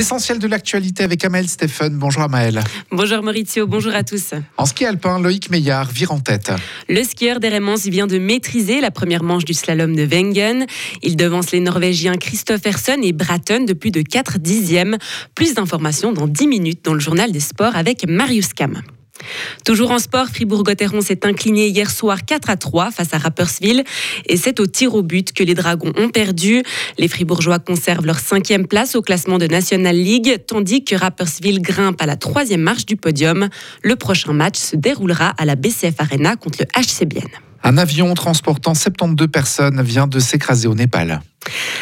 L'essentiel de l'actualité avec Amel Stéphane. Bonjour Amael. Bonjour Maurizio, bonjour à tous. En ski alpin, Loïc Meillard vire en tête. Le skieur d'Eremans vient de maîtriser la première manche du slalom de Wengen. Il devance les Norvégiens Christopherson et Bratton de plus de 4 dixièmes. Plus d'informations dans 10 minutes dans le journal des sports avec Marius Kam. Toujours en sport, Fribourg-Gotteron s'est incliné hier soir 4 à 3 face à Rapperswil et c'est au tir au but que les Dragons ont perdu. Les Fribourgeois conservent leur cinquième place au classement de National League tandis que Rapperswil grimpe à la troisième marche du podium. Le prochain match se déroulera à la BCF Arena contre le HCBN. Un avion transportant 72 personnes vient de s'écraser au Népal.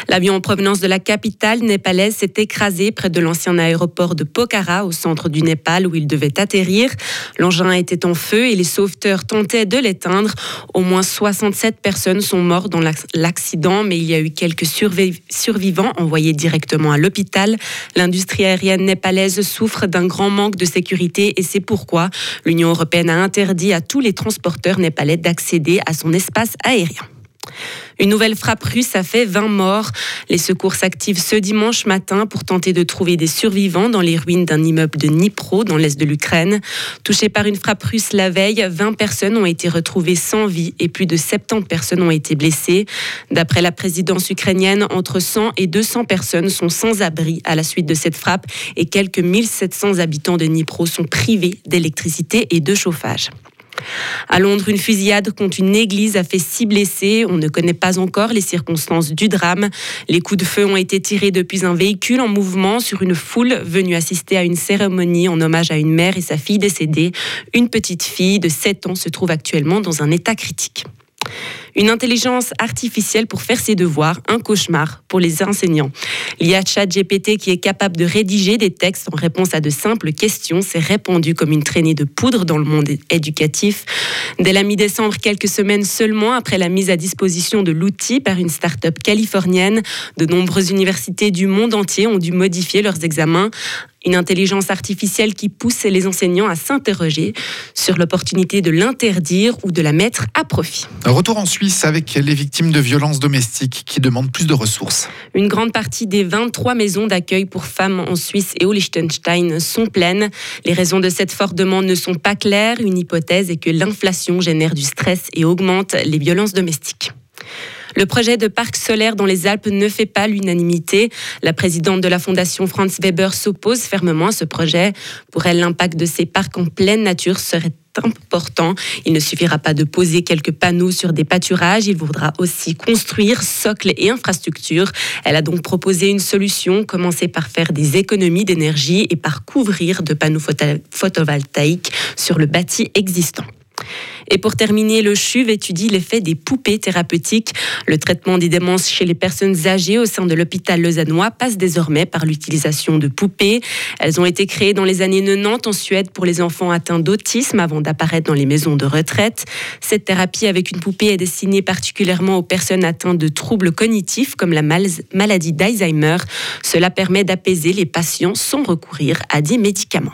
L'avion en provenance de la capitale népalaise s'est écrasé près de l'ancien aéroport de Pokhara, au centre du Népal, où il devait atterrir. L'engin était en feu et les sauveteurs tentaient de l'éteindre. Au moins 67 personnes sont mortes dans l'accident, mais il y a eu quelques survivants envoyés directement à l'hôpital. L'industrie aérienne népalaise souffre d'un grand manque de sécurité et c'est pourquoi l'Union européenne a interdit à tous les transporteurs népalais d'accéder à son espace aérien. Une nouvelle frappe russe a fait 20 morts. Les secours s'activent ce dimanche matin pour tenter de trouver des survivants dans les ruines d'un immeuble de Dnipro, dans l'est de l'Ukraine. Touchées par une frappe russe la veille, 20 personnes ont été retrouvées sans vie et plus de 70 personnes ont été blessées. D'après la présidence ukrainienne, entre 100 et 200 personnes sont sans abri à la suite de cette frappe et quelques 1700 habitants de Dnipro sont privés d'électricité et de chauffage. À Londres, une fusillade contre une église a fait six blessés. On ne connaît pas encore les circonstances du drame. Les coups de feu ont été tirés depuis un véhicule en mouvement sur une foule venue assister à une cérémonie en hommage à une mère et sa fille décédée. Une petite fille de 7 ans se trouve actuellement dans un état critique. Une intelligence artificielle pour faire ses devoirs, un cauchemar pour les enseignants. L'IA GPT qui est capable de rédiger des textes en réponse à de simples questions s'est répandu comme une traînée de poudre dans le monde éducatif. Dès la mi-décembre, quelques semaines seulement après la mise à disposition de l'outil par une start-up californienne, de nombreuses universités du monde entier ont dû modifier leurs examens. Une intelligence artificielle qui pousse les enseignants à s'interroger sur l'opportunité de l'interdire ou de la mettre à profit. Retour en Suisse avec les victimes de violences domestiques qui demandent plus de ressources. Une grande partie des 23 maisons d'accueil pour femmes en Suisse et au Liechtenstein sont pleines. Les raisons de cette forte demande ne sont pas claires. Une hypothèse est que l'inflation génère du stress et augmente les violences domestiques. Le projet de parc solaire dans les Alpes ne fait pas l'unanimité. La présidente de la fondation Franz Weber s'oppose fermement à ce projet. Pour elle, l'impact de ces parcs en pleine nature serait important. Il ne suffira pas de poser quelques panneaux sur des pâturages, il faudra aussi construire socles et infrastructures. Elle a donc proposé une solution, commencer par faire des économies d'énergie et par couvrir de panneaux photovoltaïques sur le bâti existant. Et pour terminer, le CHUV étudie l'effet des poupées thérapeutiques. Le traitement des démences chez les personnes âgées au sein de l'hôpital lausannois passe désormais par l'utilisation de poupées. Elles ont été créées dans les années 90 en Suède pour les enfants atteints d'autisme avant d'apparaître dans les maisons de retraite. Cette thérapie avec une poupée est destinée particulièrement aux personnes atteintes de troubles cognitifs comme la maladie d'Alzheimer. Cela permet d'apaiser les patients sans recourir à des médicaments.